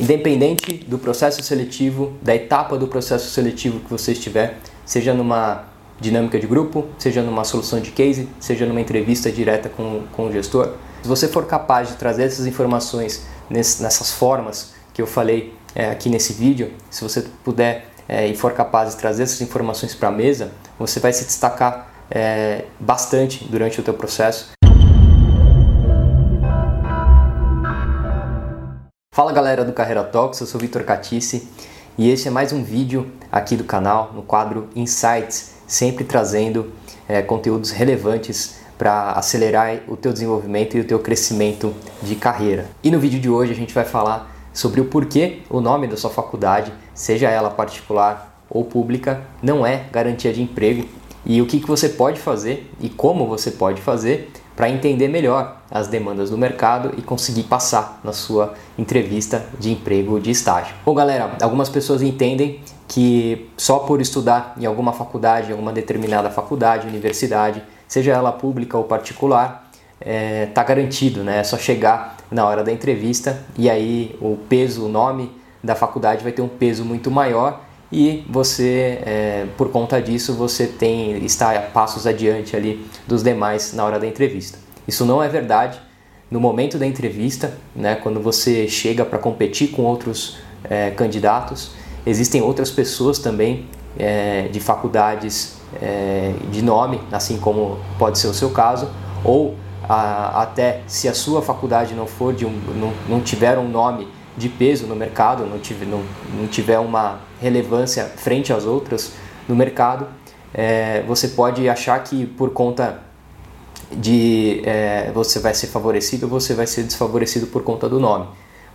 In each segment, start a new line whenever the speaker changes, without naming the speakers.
Independente do processo seletivo, da etapa do processo seletivo que você estiver, seja numa dinâmica de grupo, seja numa solução de case, seja numa entrevista direta com, com o gestor, se você for capaz de trazer essas informações nessas formas que eu falei é, aqui nesse vídeo, se você puder é, e for capaz de trazer essas informações para a mesa, você vai se destacar é, bastante durante o teu processo. Fala galera do Carreira Talks, eu sou Vitor Catice e esse é mais um vídeo aqui do canal no quadro Insights, sempre trazendo é, conteúdos relevantes para acelerar o teu desenvolvimento e o teu crescimento de carreira. E no vídeo de hoje a gente vai falar sobre o porquê o nome da sua faculdade, seja ela particular ou pública, não é garantia de emprego e o que, que você pode fazer e como você pode fazer para entender melhor as demandas do mercado e conseguir passar na sua entrevista de emprego de estágio. Bom, galera, algumas pessoas entendem que só por estudar em alguma faculdade, em alguma determinada faculdade, universidade, seja ela pública ou particular, está é, tá garantido, né? É só chegar na hora da entrevista e aí o peso, o nome da faculdade vai ter um peso muito maior e você, é, por conta disso, você tem está a passos adiante ali dos demais na hora da entrevista. Isso não é verdade. No momento da entrevista, né, quando você chega para competir com outros é, candidatos, existem outras pessoas também é, de faculdades é, de nome, assim como pode ser o seu caso, ou a, até se a sua faculdade não for de um, não, não tiver um nome de peso no mercado, não tiver, não, não tiver uma relevância frente às outras no mercado, é, você pode achar que por conta de é, você vai ser favorecido ou você vai ser desfavorecido por conta do nome.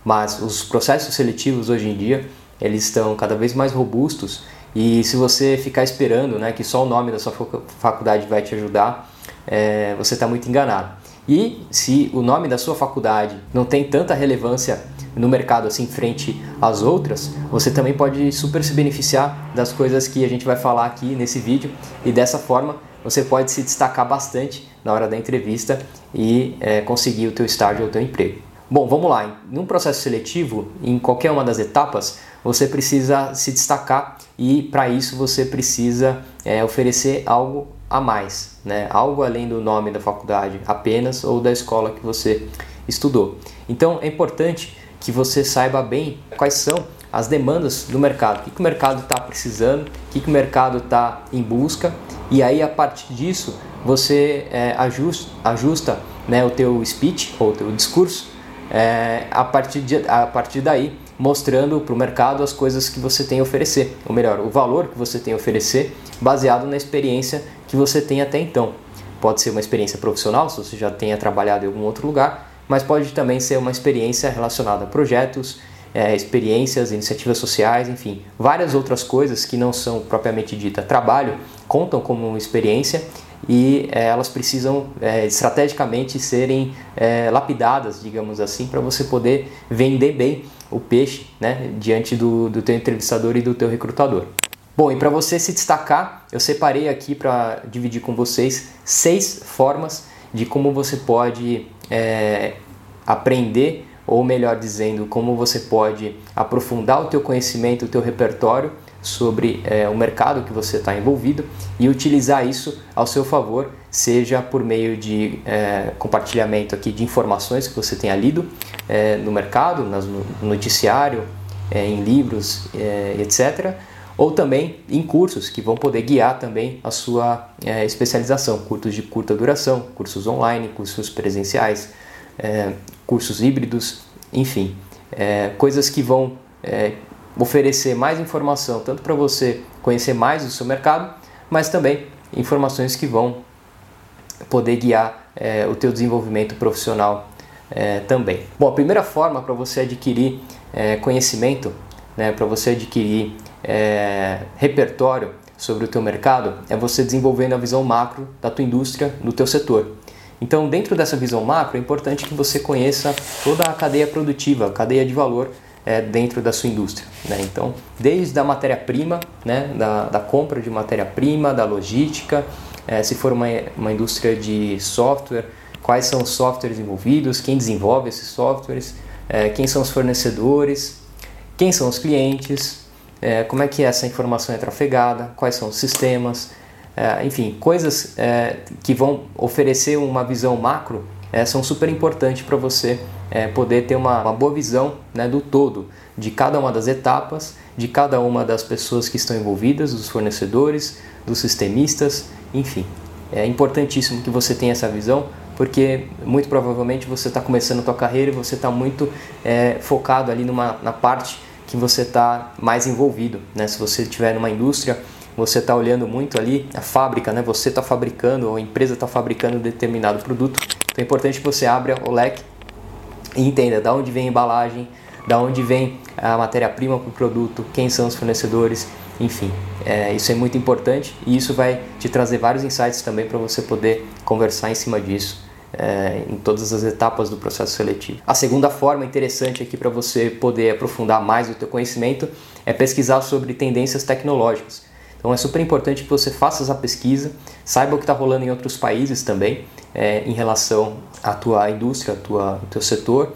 Mas os processos seletivos hoje em dia eles estão cada vez mais robustos e se você ficar esperando né, que só o nome da sua faculdade vai te ajudar, é, você está muito enganado. E se o nome da sua faculdade não tem tanta relevância no mercado assim frente às outras, você também pode super se beneficiar das coisas que a gente vai falar aqui nesse vídeo e dessa forma você pode se destacar bastante na hora da entrevista e é, conseguir o teu estágio ou o teu emprego. Bom, vamos lá. Num processo seletivo, em qualquer uma das etapas, você precisa se destacar e para isso você precisa é, oferecer algo a mais, né? algo além do nome da faculdade apenas ou da escola que você estudou. Então é importante que você saiba bem quais são as demandas do mercado, o que, que o mercado está precisando, o que, que o mercado está em busca e aí a partir disso você é, ajusta, ajusta né, o teu speech ou o teu discurso é, a, partir de, a partir daí mostrando para o mercado as coisas que você tem a oferecer, ou melhor, o valor que você tem a oferecer baseado na experiência que você tem até então. Pode ser uma experiência profissional, se você já tenha trabalhado em algum outro lugar, mas pode também ser uma experiência relacionada a projetos, é, experiências, iniciativas sociais, enfim, várias outras coisas que não são propriamente dita trabalho, contam como experiência e é, elas precisam é, estrategicamente serem é, lapidadas, digamos assim, para você poder vender bem o peixe né, diante do, do teu entrevistador e do teu recrutador. Bom, e para você se destacar, eu separei aqui para dividir com vocês seis formas de como você pode é, aprender ou melhor dizendo, como você pode aprofundar o teu conhecimento, o teu repertório sobre é, o mercado que você está envolvido e utilizar isso ao seu favor, seja por meio de é, compartilhamento aqui de informações que você tenha lido é, no mercado, no noticiário, é, em livros, é, etc., ou também em cursos que vão poder guiar também a sua é, especialização, cursos de curta duração, cursos online, cursos presenciais, é, cursos híbridos, enfim, é, coisas que vão é, oferecer mais informação, tanto para você conhecer mais o seu mercado, mas também informações que vão poder guiar é, o teu desenvolvimento profissional é, também. Bom, a primeira forma para você adquirir conhecimento, né, para você adquirir repertório sobre o teu mercado, é você desenvolvendo a visão macro da tua indústria, do teu setor. Então, dentro dessa visão macro, é importante que você conheça toda a cadeia produtiva, a cadeia de valor é, dentro da sua indústria. Né? Então, desde a matéria-prima, né, da, da, compra de matéria-prima, da logística, é, se for uma, uma indústria de software, quais são os softwares envolvidos, quem desenvolve esses softwares, é, quem são os fornecedores, quem são os clientes, é, como é que essa informação é trafegada, quais são os sistemas, é, enfim, coisas é, que vão oferecer uma visão macro é, são super importantes para você é, poder ter uma, uma boa visão né, do todo, de cada uma das etapas, de cada uma das pessoas que estão envolvidas, dos fornecedores, dos sistemistas, enfim. É importantíssimo que você tenha essa visão, porque muito provavelmente você está começando a sua carreira e você está muito é, focado ali numa, na parte que você está mais envolvido. Né? Se você estiver numa indústria, você está olhando muito ali a fábrica, né? você está fabricando ou a empresa está fabricando determinado produto. Então é importante que você abra o leque e entenda de onde vem a embalagem, da onde vem a matéria-prima para o produto, quem são os fornecedores, enfim, é, isso é muito importante e isso vai te trazer vários insights também para você poder conversar em cima disso é, em todas as etapas do processo seletivo. A segunda forma interessante aqui para você poder aprofundar mais o teu conhecimento é pesquisar sobre tendências tecnológicas. Então é super importante que você faça essa pesquisa, saiba o que está rolando em outros países também é, em relação à tua indústria, ao teu setor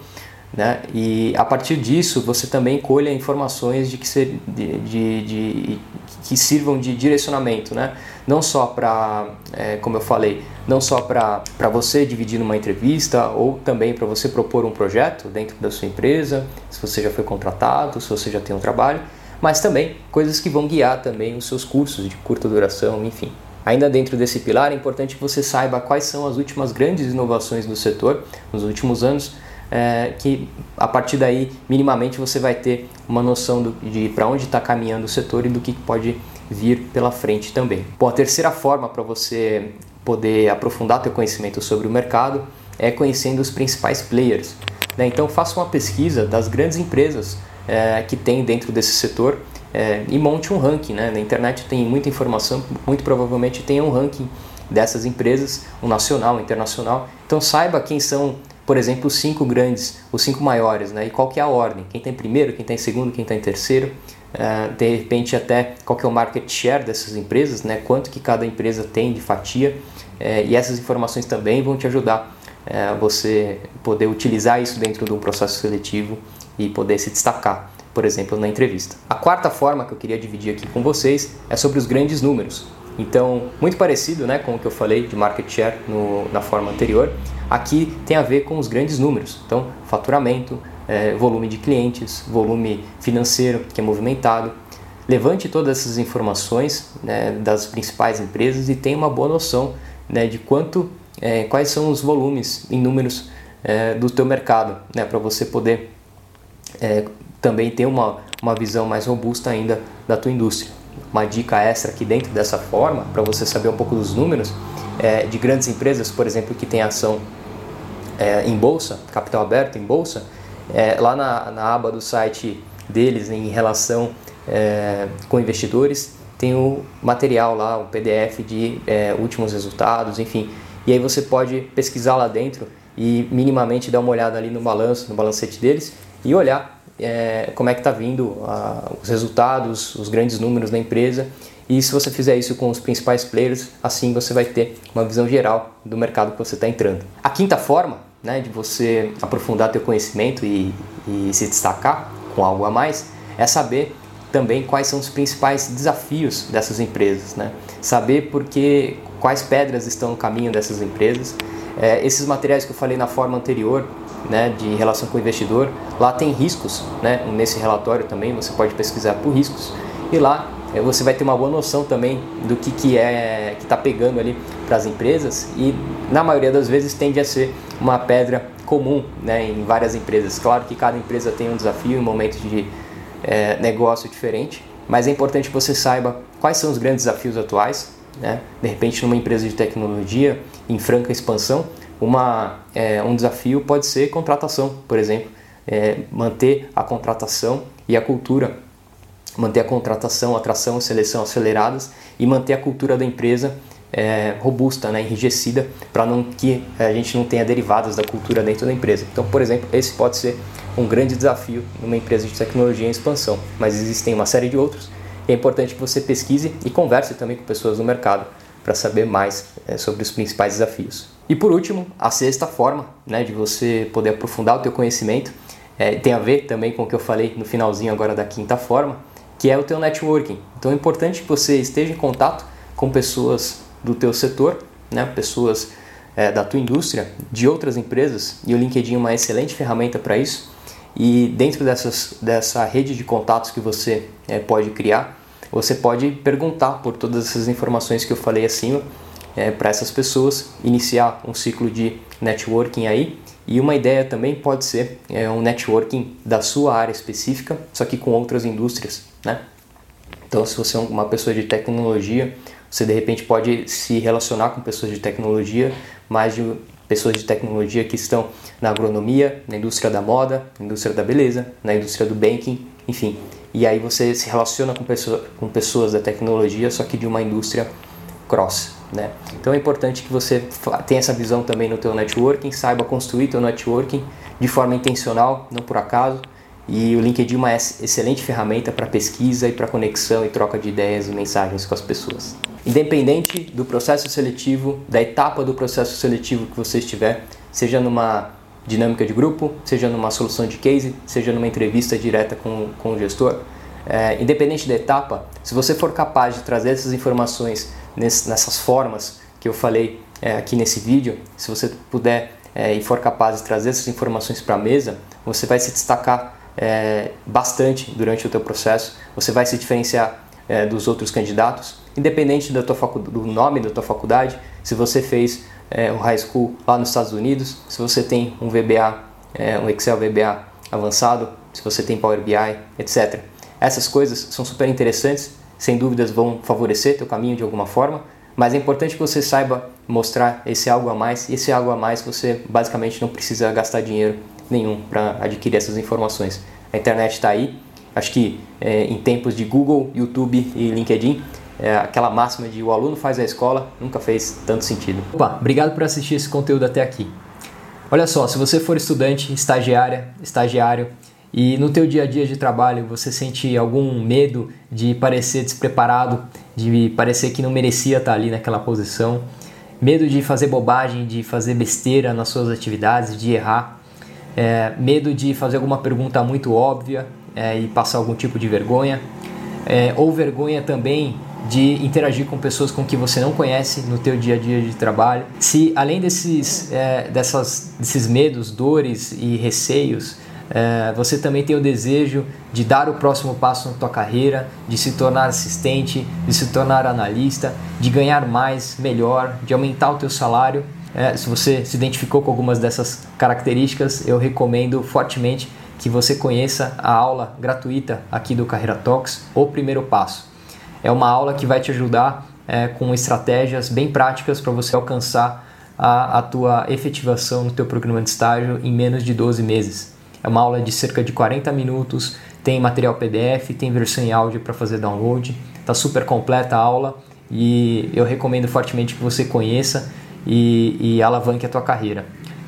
né? E a partir disso você também colha informações de que, ser, de, de, de que sirvam de direcionamento, né? não só para, é, como eu falei, não só para você dividir numa entrevista ou também para você propor um projeto dentro da sua empresa, se você já foi contratado, se você já tem um trabalho, mas também coisas que vão guiar também os seus cursos de curta duração, enfim. Ainda dentro desse pilar é importante que você saiba quais são as últimas grandes inovações do setor nos últimos anos, é, que a partir daí, minimamente, você vai ter uma noção do, de para onde está caminhando o setor e do que pode vir pela frente também. Bom, a terceira forma para você poder aprofundar seu conhecimento sobre o mercado é conhecendo os principais players. Né? Então, faça uma pesquisa das grandes empresas é, que tem dentro desse setor é, e monte um ranking. Né? Na internet tem muita informação, muito provavelmente tem um ranking dessas empresas, um nacional, um internacional. Então saiba quem são por exemplo, os cinco grandes, os cinco maiores, né? E qual que é a ordem? Quem está em primeiro, quem está em segundo, quem está em terceiro? Uh, de repente até qual que é o market share dessas empresas, né? Quanto que cada empresa tem de fatia? Uh, e essas informações também vão te ajudar uh, você poder utilizar isso dentro de um processo seletivo e poder se destacar, por exemplo, na entrevista. A quarta forma que eu queria dividir aqui com vocês é sobre os grandes números. Então, muito parecido né, com o que eu falei de market share no, na forma anterior, aqui tem a ver com os grandes números. Então, faturamento, é, volume de clientes, volume financeiro que é movimentado. Levante todas essas informações né, das principais empresas e tenha uma boa noção né, de quanto, é, quais são os volumes em números é, do teu mercado, né, para você poder é, também ter uma, uma visão mais robusta ainda da tua indústria uma dica extra aqui dentro dessa forma, para você saber um pouco dos números, é, de grandes empresas, por exemplo, que tem ação é, em bolsa, capital aberto em bolsa, é, lá na, na, aba do site deles em relação é, com investidores, tem o material lá, o PDF de é, últimos resultados, enfim. E aí você pode pesquisar lá dentro e minimamente dar uma olhada ali no balanço, no balancete deles e olhar é, como é que está vindo a, os resultados, os grandes números da empresa. E se você fizer isso com os principais players, assim você vai ter uma visão geral do mercado que você está entrando. A quinta forma né, de você aprofundar teu conhecimento e, e se destacar com algo a mais é saber também quais são os principais desafios dessas empresas, né? Saber porque quais pedras estão no caminho dessas empresas. É, esses materiais que eu falei na forma anterior né, de relação com o investidor. Lá tem riscos, né, nesse relatório também você pode pesquisar por riscos e lá você vai ter uma boa noção também do que, que é que está pegando ali para as empresas e na maioria das vezes tende a ser uma pedra comum né, em várias empresas. Claro que cada empresa tem um desafio, um momento de é, negócio diferente, mas é importante que você saiba quais são os grandes desafios atuais. Né? De repente, numa empresa de tecnologia em franca expansão, uma, é, um desafio pode ser contratação, por exemplo, é, manter a contratação e a cultura, manter a contratação, atração e seleção aceleradas e manter a cultura da empresa é, robusta, né, enrijecida, para não que a gente não tenha derivadas da cultura dentro da empresa. Então, por exemplo, esse pode ser um grande desafio numa empresa de tecnologia em expansão, mas existem uma série de outros. E é importante que você pesquise e converse também com pessoas do mercado para saber mais é, sobre os principais desafios. E por último, a sexta forma né, de você poder aprofundar o teu conhecimento é, tem a ver também com o que eu falei no finalzinho agora da quinta forma, que é o teu networking. Então é importante que você esteja em contato com pessoas do teu setor, né, pessoas é, da tua indústria, de outras empresas, e o LinkedIn é uma excelente ferramenta para isso. E dentro dessas, dessa rede de contatos que você é, pode criar, você pode perguntar por todas essas informações que eu falei acima é, para essas pessoas, iniciar um ciclo de networking aí. E uma ideia também pode ser é, um networking da sua área específica, só que com outras indústrias, né? Então, se você é uma pessoa de tecnologia, você de repente pode se relacionar com pessoas de tecnologia, mais de pessoas de tecnologia que estão na agronomia, na indústria da moda, na indústria da beleza, na indústria do banking, enfim. E aí você se relaciona com, pessoa, com pessoas da tecnologia, só que de uma indústria cross. Né? Então é importante que você tenha essa visão também no teu networking, saiba construir teu networking de forma intencional, não por acaso. E o LinkedIn é uma excelente ferramenta para pesquisa e para conexão e troca de ideias e mensagens com as pessoas. Independente do processo seletivo, da etapa do processo seletivo que você estiver, seja numa dinâmica de grupo, seja numa solução de case, seja numa entrevista direta com, com o gestor, é, independente da etapa, se você for capaz de trazer essas informações nessas formas que eu falei é, aqui nesse vídeo, se você puder é, e for capaz de trazer essas informações para a mesa, você vai se destacar é, bastante durante o teu processo, você vai se diferenciar é, dos outros candidatos, independente da tua do nome da tua faculdade, se você fez é, um high school lá nos Estados Unidos, se você tem um VBA, é, um Excel VBA avançado, se você tem Power BI, etc. Essas coisas são super interessantes sem dúvidas vão favorecer teu caminho de alguma forma, mas é importante que você saiba mostrar esse algo a mais, e esse algo a mais você basicamente não precisa gastar dinheiro nenhum para adquirir essas informações. A internet está aí, acho que é, em tempos de Google, YouTube e LinkedIn, é, aquela máxima de o aluno faz a escola nunca fez tanto sentido. Opa, obrigado por assistir esse conteúdo até aqui. Olha só, se você for estudante, estagiária, estagiário, e no teu dia a dia de trabalho, você sente algum medo de parecer despreparado, de parecer que não merecia estar ali naquela posição? Medo de fazer bobagem, de fazer besteira nas suas atividades, de errar? É, medo de fazer alguma pergunta muito óbvia é, e passar algum tipo de vergonha? É, ou vergonha também de interagir com pessoas com que você não conhece no teu dia a dia de trabalho. Se além desses, é, dessas, desses medos, dores e receios, é, você também tem o desejo de dar o próximo passo na tua carreira, de se tornar assistente, de se tornar analista, de ganhar mais, melhor, de aumentar o teu salário. É, se você se identificou com algumas dessas características, eu recomendo fortemente que você conheça a aula gratuita aqui do Carreira Talks, o primeiro passo. É uma aula que vai te ajudar é, com estratégias bem práticas para você alcançar a, a tua efetivação no teu programa de estágio em menos de 12 meses. É uma aula de cerca de 40 minutos, tem material PDF, tem versão em áudio para fazer download. Está super completa a aula e eu recomendo fortemente que você conheça e, e alavanque a tua carreira.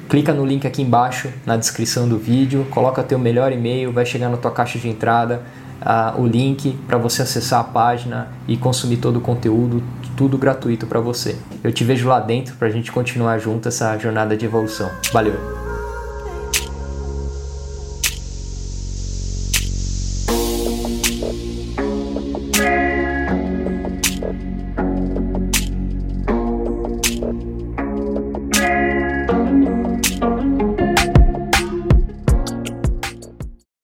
Clica no link aqui embaixo na descrição do vídeo, coloca teu melhor e-mail, vai chegar na tua caixa de entrada uh, o link para você acessar a página e consumir todo o conteúdo, tudo gratuito para você. Eu te vejo lá dentro para a gente continuar junto essa jornada de evolução. Valeu!